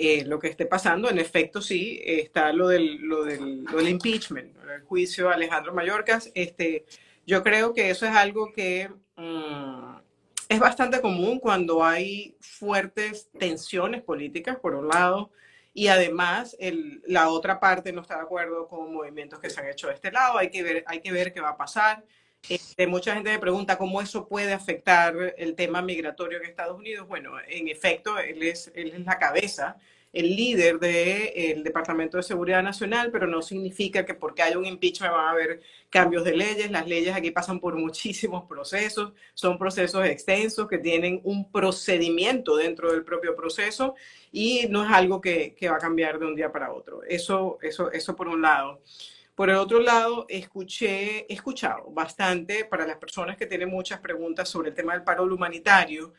eh, lo que esté pasando. En efecto, sí, está lo del, lo del, lo del impeachment, el juicio de Alejandro Mayorkas. Este, yo creo que eso es algo que mm, es bastante común cuando hay fuertes tensiones políticas, por un lado, y además el, la otra parte no está de acuerdo con movimientos que se han hecho de este lado. Hay que ver, hay que ver qué va a pasar. Este, mucha gente me pregunta cómo eso puede afectar el tema migratorio en Estados Unidos. Bueno, en efecto, él es, la cabeza, el líder del Departamento de Seguridad Nacional, pero no significa que porque haya un impeachment van a haber cambios de leyes. Las leyes aquí pasan por muchísimos procesos, son procesos extensos que tienen un procedimiento dentro del propio proceso y no es algo que, que va a cambiar de un día para otro. Eso, eso, eso por un lado. Por el otro lado, escuché, he escuchado bastante para las personas que tienen muchas preguntas sobre el tema del paro humanitario.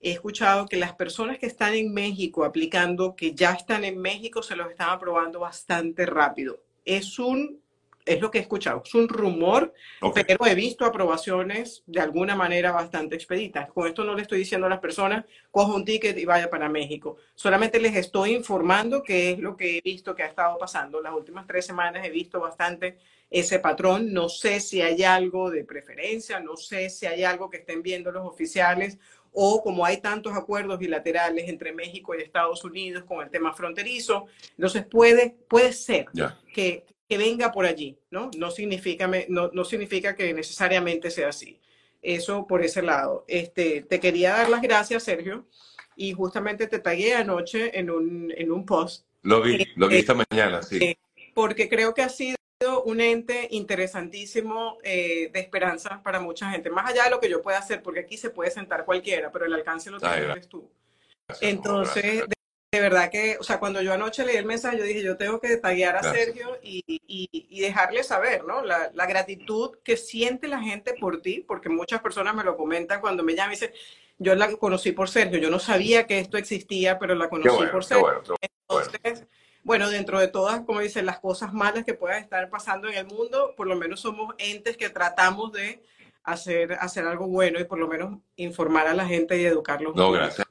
He escuchado que las personas que están en México aplicando, que ya están en México, se los están aprobando bastante rápido. Es un es lo que he escuchado, es un rumor, okay. pero he visto aprobaciones de alguna manera bastante expeditas. Con esto no le estoy diciendo a las personas, coja un ticket y vaya para México. Solamente les estoy informando qué es lo que he visto que ha estado pasando. Las últimas tres semanas he visto bastante ese patrón. No sé si hay algo de preferencia, no sé si hay algo que estén viendo los oficiales o como hay tantos acuerdos bilaterales entre México y Estados Unidos con el tema fronterizo, entonces puede, puede ser yeah. que, que venga por allí, ¿no? No significa, no, no significa que necesariamente sea así. Eso por ese lado. Este, te quería dar las gracias, Sergio, y justamente te tagué anoche en un, en un post. Lo vi, eh, lo vi esta eh, mañana, sí. Eh, porque creo que ha sido un ente interesantísimo eh, de esperanza para mucha gente, más allá de lo que yo pueda hacer, porque aquí se puede sentar cualquiera, pero el alcance lo tienes tú. Gracias, Entonces, de verdad que, o sea, cuando yo anoche leí el mensaje, yo dije, yo tengo que taguear a. Sergio y, y, y, dejarle saber, ¿no? La, la, gratitud que siente la gente por ti, porque muchas personas me lo comentan cuando me llaman y dicen, yo la conocí por Sergio, yo no sabía que esto existía, pero la conocí bueno, por Sergio. Bueno, Entonces, bueno. bueno, dentro de todas, como dicen, las cosas malas que puedan estar pasando en el mundo, por lo menos somos entes que tratamos de hacer, hacer algo bueno y por lo menos informar a la gente y educarlos. No, gracias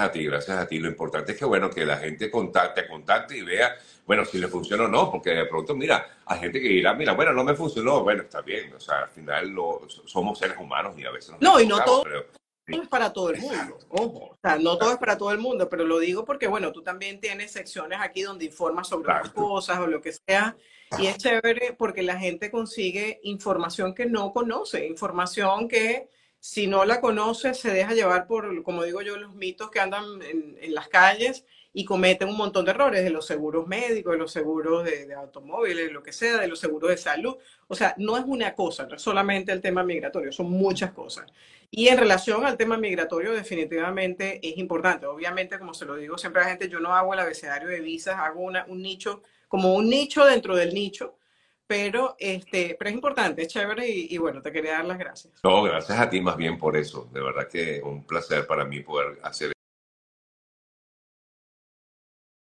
a ti, gracias a ti. Lo importante es que, bueno, que la gente contacte, contacte y vea, bueno, si le funciona o no, porque de pronto, mira, hay gente que dirá, mira, bueno, no me funcionó, bueno, está bien, o sea, al final lo, somos seres humanos y a veces nos No, y no todo pero, sí. es para todo el mundo, ojo, o sea, no todo es para todo el mundo, pero lo digo porque, bueno, tú también tienes secciones aquí donde informas sobre claro. cosas o lo que sea, y es chévere porque la gente consigue información que no conoce, información que si no la conoce, se deja llevar por, como digo yo, los mitos que andan en, las calles y cometen un montón de errores de los seguros médicos, de los seguros de, de, automóviles, lo que sea, de los seguros de salud. O sea, no es una cosa, no es solamente el tema migratorio, son muchas cosas. Y en relación al tema migratorio, definitivamente es importante. Obviamente, como se lo digo siempre a la gente, yo no hago el abecedario de visas, hago una, un nicho, como un nicho dentro del nicho, pero, este, pero es importante, es chévere y, bueno, te quería dar las gracias. No, gracias a ti más bien por eso. De verdad que un placer para mí poder hacer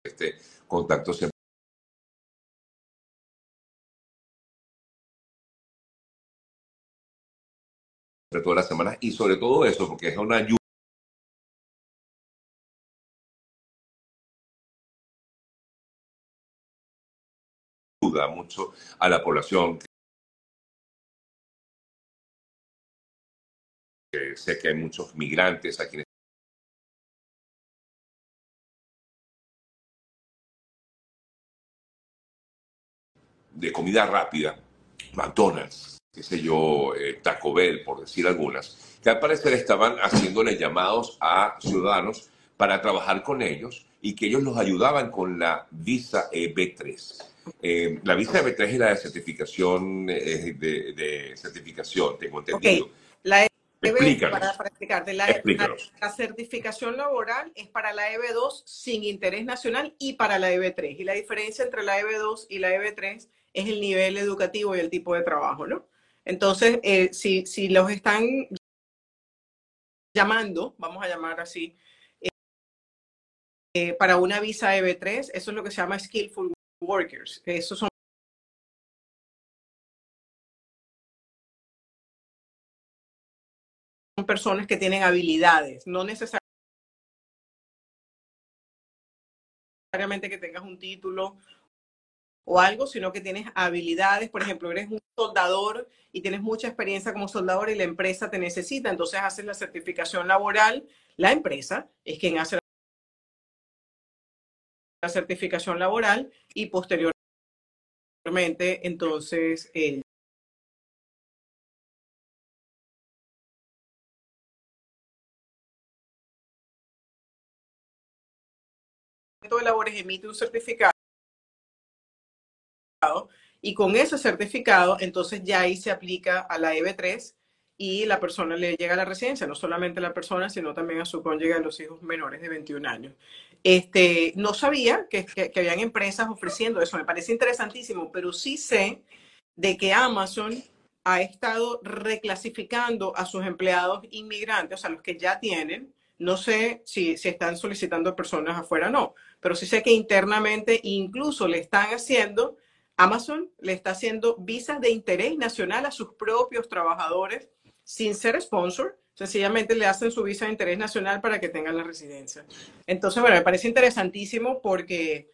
este contacto siempre. todas las semanas y sobre todo eso, porque es una ayuda mucho a la población. Sé que hay muchos migrantes aquí en de comida rápida, McDonald's, qué sé yo, eh, Taco Bell, por decir algunas, que al parecer estaban haciéndole llamados a ciudadanos para trabajar con ellos y que ellos los ayudaban con la visa EB3. Eh, la visa EB3 es la de certificación, eh, de, de, certificación, tengo entendido. Okay. La EB, para, para explicarte, la, la, la, certificación laboral es para la EB2 sin interés nacional y para la EB3. Y la diferencia entre la EB2 y la EB3 es el nivel educativo y el tipo de trabajo, ¿no? Entonces, eh, si, si los están llamando, vamos a llamar así, eh, para una visa EB3, eso es lo que se llama Skillful Workers. Esos son personas que tienen habilidades, no necesariamente que tengas un título o algo, sino que tienes habilidades, por ejemplo, eres un soldador y tienes mucha experiencia como soldador y la empresa te necesita, entonces haces la certificación laboral, la empresa es quien hace la certificación laboral y posteriormente, entonces, el de labores emite un certificado y con ese certificado, entonces ya ahí se aplica a la EB3 y la persona le llega a la residencia, no solamente a la persona, sino también a su cónyuge, a los hijos menores de 21 años. Este, no sabía que, que, que habían empresas ofreciendo eso, me parece interesantísimo, pero sí sé de que Amazon ha estado reclasificando a sus empleados inmigrantes, o sea, los que ya tienen, no sé si, si están solicitando personas afuera o no, pero sí sé que internamente incluso le están haciendo Amazon le está haciendo visas de interés nacional a sus propios trabajadores sin ser sponsor. Sencillamente le hacen su visa de interés nacional para que tengan la residencia. Entonces, bueno, me parece interesantísimo porque...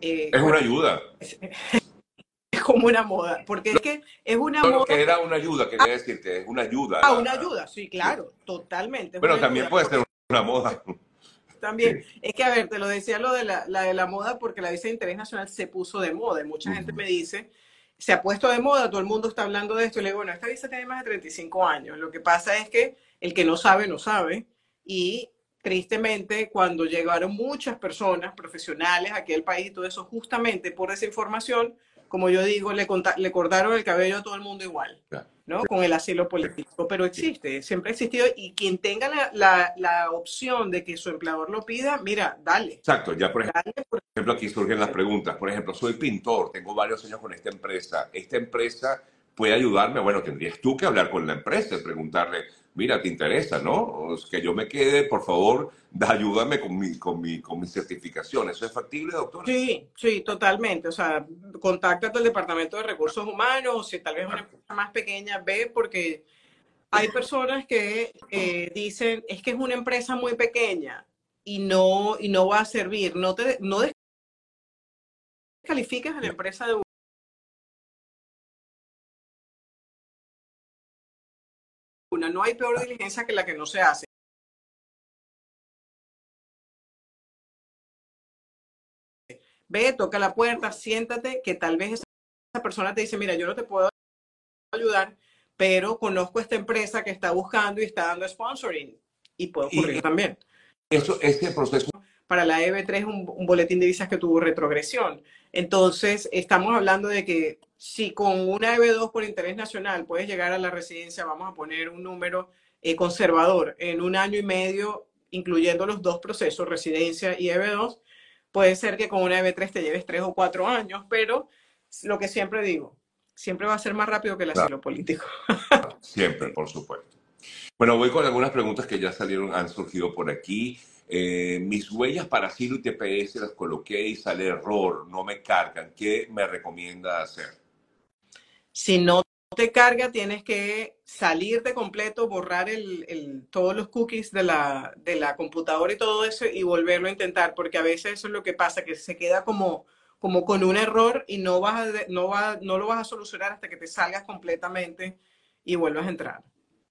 Eh, es una ayuda. Es, es, como una moda, porque es que es una no, moda... que era una ayuda, quería decirte, es una ayuda. Ah, una ayuda, sí, claro, sí. totalmente. Bueno, también puede ser una moda. También, sí. es que a ver, te lo decía lo de la, la, de la moda porque la visa de interés nacional se puso de moda y mucha uh -huh. gente me dice, se ha puesto de moda, todo el mundo está hablando de esto y le digo, bueno, esta visa tiene más de 35 años, lo que pasa es que el que no sabe, no sabe y tristemente cuando llegaron muchas personas profesionales aquí al país y todo eso, justamente por esa información, como yo digo, le, le cortaron el cabello a todo el mundo igual. ¿no? Con el asilo político, pero existe, siempre ha existido y quien tenga la, la, la, opción de que su empleador lo pida, mira, dale. Exacto, ya por ejemplo, por ejemplo, aquí surgen las preguntas. Por ejemplo, soy pintor, tengo varios años con esta empresa. ¿Esta empresa puede ayudarme? Bueno, tendrías tú que hablar con la empresa y preguntarle, mira, ¿te interesa, no? Es que yo me quede, por favor, ayúdame con mi, con mi, con mi certificación. ¿Eso es factible, doctor? Sí, sí, totalmente. O sea, contáctate al Departamento de Recursos Humanos, si tal vez una empresa más pequeña, ve, porque hay personas que eh, dicen, es que es una empresa muy pequeña y no, y no va a servir. No, te, no descalificas a la empresa de No hay peor diligencia que la que no se hace. Ve, toca la puerta, siéntate, que tal vez esa persona te dice, mira, yo no te puedo ayudar, pero conozco esta empresa que está buscando y está dando sponsoring. Y puede ocurrir y, también. Eso, este proceso. Para la EB3 es un, un, boletín de visas que tuvo retrogresión. Entonces, estamos hablando de que si con una EB2 por interés nacional puedes llegar a la residencia, vamos a poner un número eh, conservador, en un año y medio, incluyendo los dos procesos, residencia y EB2, puede ser que con una EB3 te lleves tres o cuatro años, pero lo que siempre digo, siempre va a ser más rápido que el asilo claro. político. siempre, por supuesto. Bueno, voy con algunas preguntas que ya salieron, han surgido por aquí. Eh, mis huellas para asilo y TPS las coloqué y sale error, no me cargan. ¿Qué me recomienda hacer? Si no te carga, tienes que salirte completo, borrar el, el, todos los cookies de la, de la computadora y todo eso y volverlo a intentar, porque a veces eso es lo que pasa, que se queda como, como con un error y no, vas a, no, va, no lo vas a solucionar hasta que te salgas completamente y vuelvas a entrar.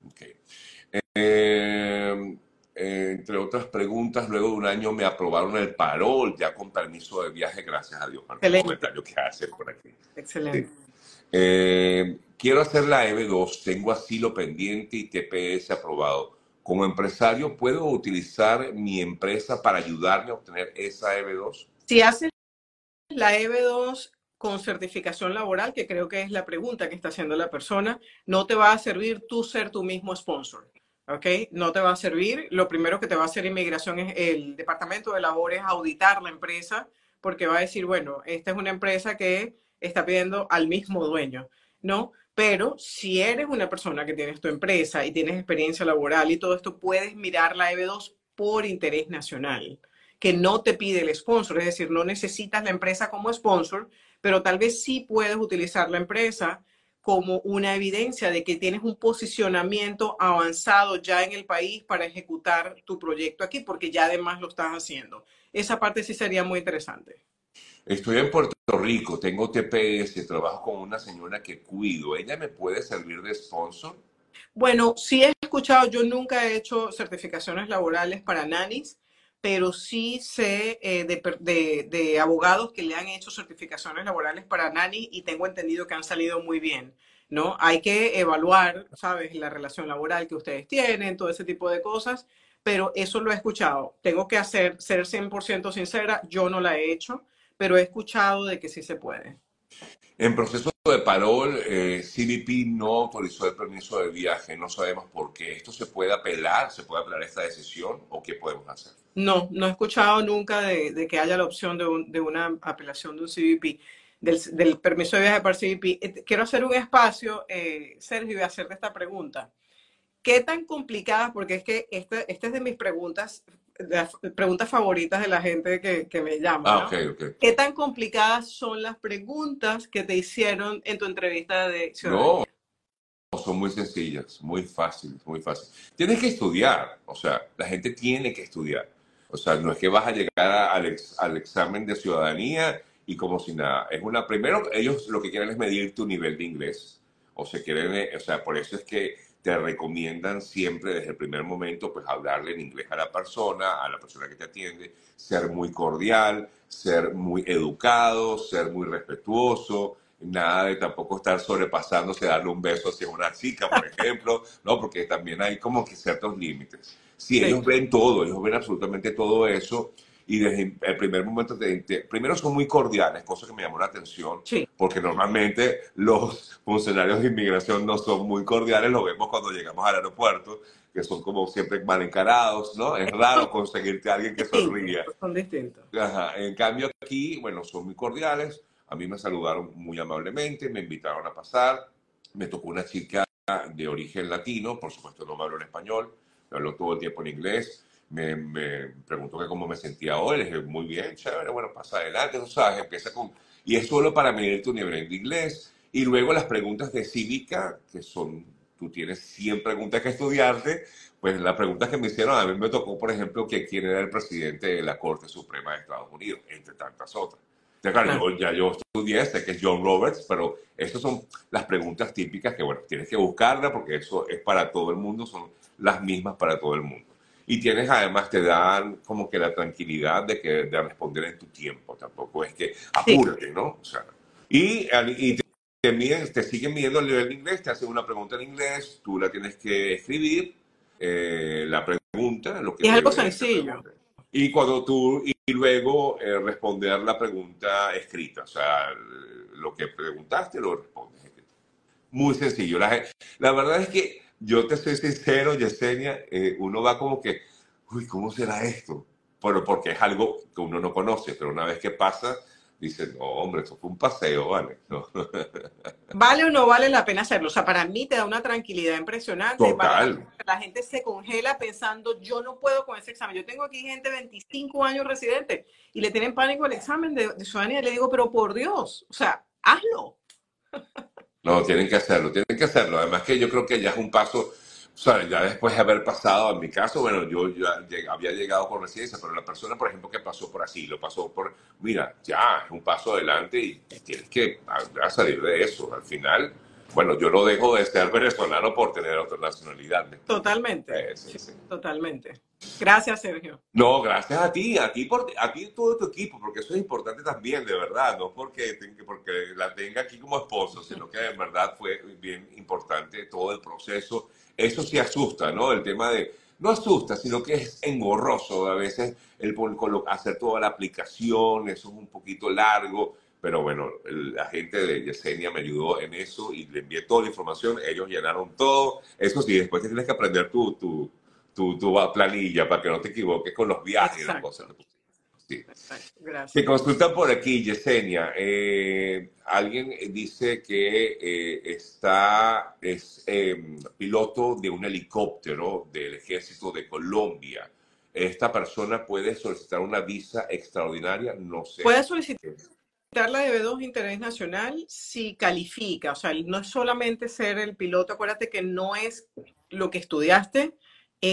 Okay. Eh, entre otras preguntas, luego de un año me aprobaron el parol, ya con permiso de viaje, gracias a Dios. Excelente. comentario que hace por aquí. Excelente. Sí. Eh, quiero hacer la EB2, tengo asilo pendiente y TPS aprobado. Como empresario, ¿puedo utilizar mi empresa para ayudarme a obtener esa EB2? Si haces la EB2 con certificación laboral, que creo que es la pregunta que está haciendo la persona, no te va a servir tú ser tu mismo sponsor. ¿Ok? No te va a servir. Lo primero que te va a hacer inmigración es el Departamento de Labor es auditar la empresa porque va a decir, bueno, esta es una empresa que está pidiendo al mismo dueño, ¿no? Pero si eres una persona que tienes tu empresa y tienes experiencia laboral y todo esto, puedes mirar la EB2 por interés nacional, que no te pide el sponsor, es decir, no necesitas la empresa como sponsor, pero tal vez sí puedes utilizar la empresa como una evidencia de que tienes un posicionamiento avanzado ya en el país para ejecutar tu proyecto aquí, porque ya además lo estás haciendo. esa parte sí sería muy interesante. Estoy en Puerto Rico, tengo TPS, trabajo con una señora que cuido. ¿Ella me puede servir de sponsor? Bueno, sí he escuchado, yo nunca he hecho certificaciones laborales para nanis, pero sí sé eh, de, de, abogados que le han hecho certificaciones laborales para nanis y tengo entendido que han salido muy bien, ¿no? Hay que evaluar, ¿sabes? La relación laboral que ustedes tienen, todo ese tipo de cosas, pero eso lo he escuchado. Tengo que hacer, ser 100% sincera, yo no la he hecho pero he escuchado de que sí se puede. En proceso de parol, eh, CBP no autorizó el permiso de viaje. No sabemos por qué. ¿Esto se puede apelar? ¿Se puede apelar esta decisión? ¿O qué podemos hacer? No, no he escuchado nunca de, que haya la opción de, una apelación de un CBP, del, permiso de viaje para CBP. Eh, quiero hacer un espacio, eh, Sergio, y hacerte esta pregunta. ¿Qué tan complicada? Porque es que esta es de mis preguntas las preguntas favoritas de la gente que, que me llama. Ah, ¿Qué tan complicadas son las preguntas que te hicieron en tu entrevista de ciudadanía? No, son muy sencillas, muy fáciles, muy fáciles. Tienes que estudiar, o sea, la gente tiene que estudiar. O sea, no es que vas a llegar al, al examen de ciudadanía y como si nada. Es una, primero, ellos lo que quieren es medir tu nivel de inglés. O se quieren, o sea, por eso es que te recomiendan siempre desde el primer momento, pues hablarle en inglés a la persona, a la persona que te atiende, ser muy cordial, ser muy educado, ser muy respetuoso, nada de tampoco estar sobrepasándose, darle un beso hacia una chica, por ejemplo, ¿no? Porque también hay como que ciertos límites. Si ellos ven todo, ellos ven absolutamente todo eso, y desde el primer momento, primero son muy cordiales, cosa que me llamó la atención, porque normalmente los funcionarios de inmigración no son muy cordiales, lo vemos cuando llegamos al aeropuerto, que son como siempre mal encarados, ¿no? Es raro conseguirte a alguien que sonría. Son distintos. En cambio aquí, bueno, son muy cordiales, a mí me saludaron muy amablemente, me invitaron a pasar, me tocó una chica de origen latino, por supuesto no me habló en español, habló todo el tiempo en inglés, me, me, preguntó que cómo me sentía hoy, le dije, muy bien, chévere, bueno, pasa adelante, tú sabes, empieza con... Y es solo para medir tu nivel de inglés. Y luego las preguntas de cívica, que son, tú tienes 100 preguntas que estudiarte, pues las preguntas que me hicieron, a mí me tocó, por ejemplo, que quién era el presidente de la Corte Suprema de Estados Unidos, entre tantas otras. Ya, claro, yo, ya yo estudié este, que es John Roberts, pero estas son las preguntas típicas que, bueno, tienes que buscarlas porque eso es para todo el mundo, son las mismas para todo el mundo y tienes además, te dan como que la tranquilidad de, que, de responder en tu tiempo, tampoco es que apúrate, ¿no? O sea, y, y te, te, siguen midiendo el nivel de inglés, te hacen una pregunta en inglés, tú la tienes que escribir, eh, la pregunta, lo que... Es algo sencillo. Y cuando tú, y luego eh, responder la pregunta escrita, o sea, lo que preguntaste lo respondes Muy sencillo. La, la verdad es que yo te soy sincero, Yesenia, eh, uno va como que, uy, ¿cómo será esto? Bueno, porque es algo que uno no conoce, pero una vez que pasa, dice, no, hombre, esto fue un paseo, ¿vale? ¿Vale o no vale la pena hacerlo? O sea, para mí te da una tranquilidad impresionante. Total. La gente se congela pensando, yo no puedo con ese examen. Yo tengo aquí gente de 25 años residente y le tienen pánico el examen de, de ciudadanía y le digo, pero por Dios, o sea, hazlo. No, tienen que hacerlo, tienen que hacerlo. Además que yo creo que ya es un paso, o sea, ya después de haber pasado, en mi caso, bueno, yo ya había llegado con residencia, pero la persona, por ejemplo, que pasó por así, lo pasó por, mira, ya es un paso adelante y tienes que salir de eso. Al final, bueno, yo no dejo de ser venezolano por tener otra nacionalidad. Totalmente. Totalmente. Gracias, Sergio. No, gracias a ti, a ti, por, a ti todo tu equipo, porque eso es importante también, de verdad, no porque, porque la tenga aquí como esposo, sino que de verdad fue bien importante todo el proceso. Eso sí asusta, ¿no? El tema de, no asusta, sino que es engorroso a veces el hacer toda la aplicación, eso es un poquito largo, pero bueno, la gente de Yesenia me ayudó en eso y le envié toda la información, ellos llenaron todo, eso sí, después tienes que aprender tu, tu tu, tu planilla para que no te equivoques con los viajes y las cosas. Sí. Gracias. Te consultan por aquí, Yesenia. Eh, alguien dice que eh, está, es em, piloto de un helicóptero del ejército de Colombia. ¿Esta persona puede solicitar una visa extraordinaria? No sé. Puede solicitar la de B2 Interés Nacional si califica. O sea, no es solamente ser el piloto. Acuérdate que no es lo que estudiaste,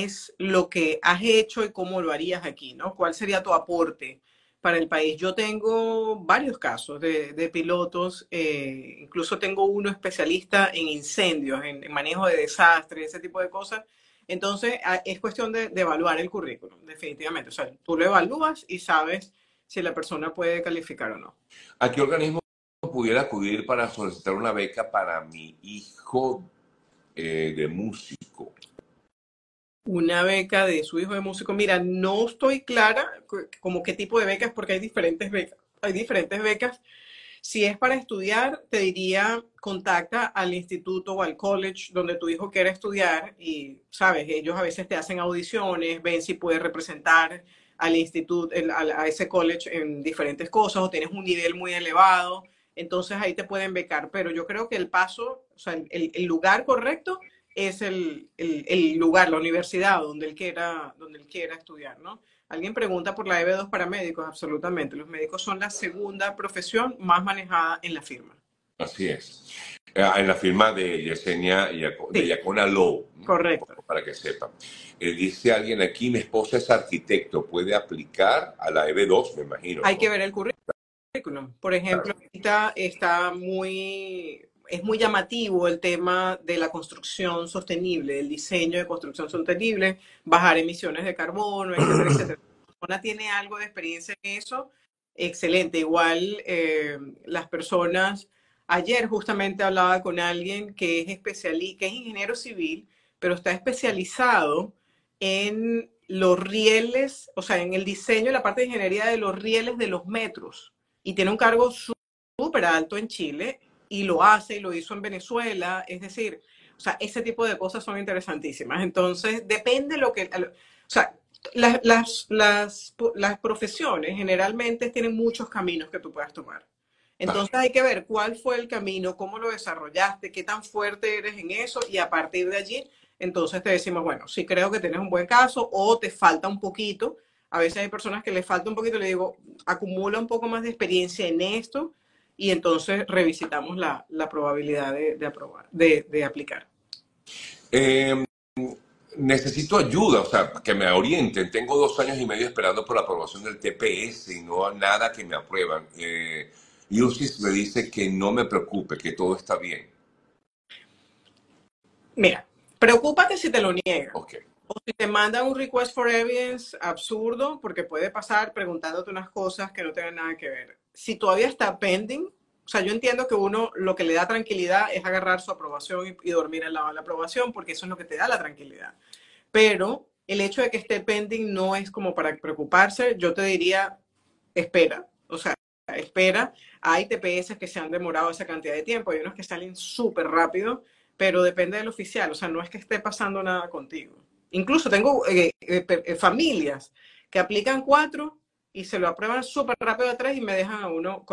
es lo que has hecho y cómo lo harías aquí, ¿no? ¿Cuál sería tu aporte para el país? Yo tengo varios casos de, pilotos, eh, incluso tengo uno especialista en incendios, en, manejo de desastres, ese tipo de cosas. Entonces, es cuestión de, evaluar el currículum, definitivamente. O sea, tú lo evalúas y sabes si la persona puede calificar o no. ¿A qué organismo pudiera acudir para solicitar una beca para mi hijo eh, de músico? Una beca de su hijo de músico. Mira, no estoy clara como qué tipo de becas, porque hay diferentes becas. Hay diferentes becas. Si es para estudiar, te diría contacta al instituto o al college donde tu hijo quiere estudiar y, sabes, ellos a veces te hacen audiciones, ven si puedes representar al instituto, a ese college en diferentes cosas o tienes un nivel muy elevado entonces ahí te pueden becar. Pero yo creo que el paso, o sea, el, lugar correcto es el, lugar, la universidad donde él, quiera, donde él quiera estudiar, ¿no? Alguien pregunta por la EB2 para médicos, absolutamente. Los médicos son la segunda profesión más manejada en la firma. Así es. Eh, en la firma de Yesenia de Yacona Low. Correcto. Para que sepan. Eh, dice alguien aquí, mi esposa es arquitecto, ¿puede aplicar a la EB2? Me imagino. Hay que ver el currículum. Por ejemplo, ahorita está muy, es muy llamativo el tema de la construcción sostenible, el diseño de construcción sostenible, bajar emisiones de carbono, etcétera, etcétera. persona tiene algo de experiencia en eso, excelente. Igual eh, las personas, ayer justamente hablaba con alguien que es especialista, que es ingeniero civil, pero está especializado en los rieles, o sea, en el diseño, la parte de ingeniería de los rieles de los metros y tiene un cargo súper alto en Chile y lo hace y lo hizo en Venezuela. Es decir, o sea, ese tipo de cosas son interesantísimas. Entonces, depende lo que... O sea, las, las, las, las profesiones generalmente tienen muchos caminos que tú puedas tomar. Entonces hay que ver cuál fue el camino, cómo lo desarrollaste, qué tan fuerte eres en eso y a partir de allí, entonces te decimos, bueno, si creo que tienes un buen caso o te falta un poquito, a veces hay personas que les falta un poquito, le digo, acumula un poco más de experiencia en esto y entonces revisitamos la, probabilidad de, aprobar, de, aplicar. Em, necesito ayuda, o sea, que me orienten. Tengo dos años y medio esperando por la aprobación del TPS y no nada que me aprueban. Eh, me dice que no me preocupe, que todo está bien. Mira, preocúpate si te lo niegan. Okay. O si te mandan un request for evidence absurdo, porque puede pasar preguntándote unas cosas que no tienen nada que ver. Si todavía está pending, o sea, yo entiendo que uno lo que le da tranquilidad es agarrar su aprobación y, dormir al lado de la aprobación, porque eso es lo que te da la tranquilidad. Pero el hecho de que esté pending no es como para preocuparse. Yo te diría, espera, o sea, espera. Hay TPS que se han demorado esa cantidad de tiempo, hay unos que salen súper rápido, pero depende del oficial, o sea, no es que esté pasando nada contigo. Incluso tengo eh, eh, eh, familias que aplican cuatro y se lo aprueban súper rápido a tres y me dejan a uno con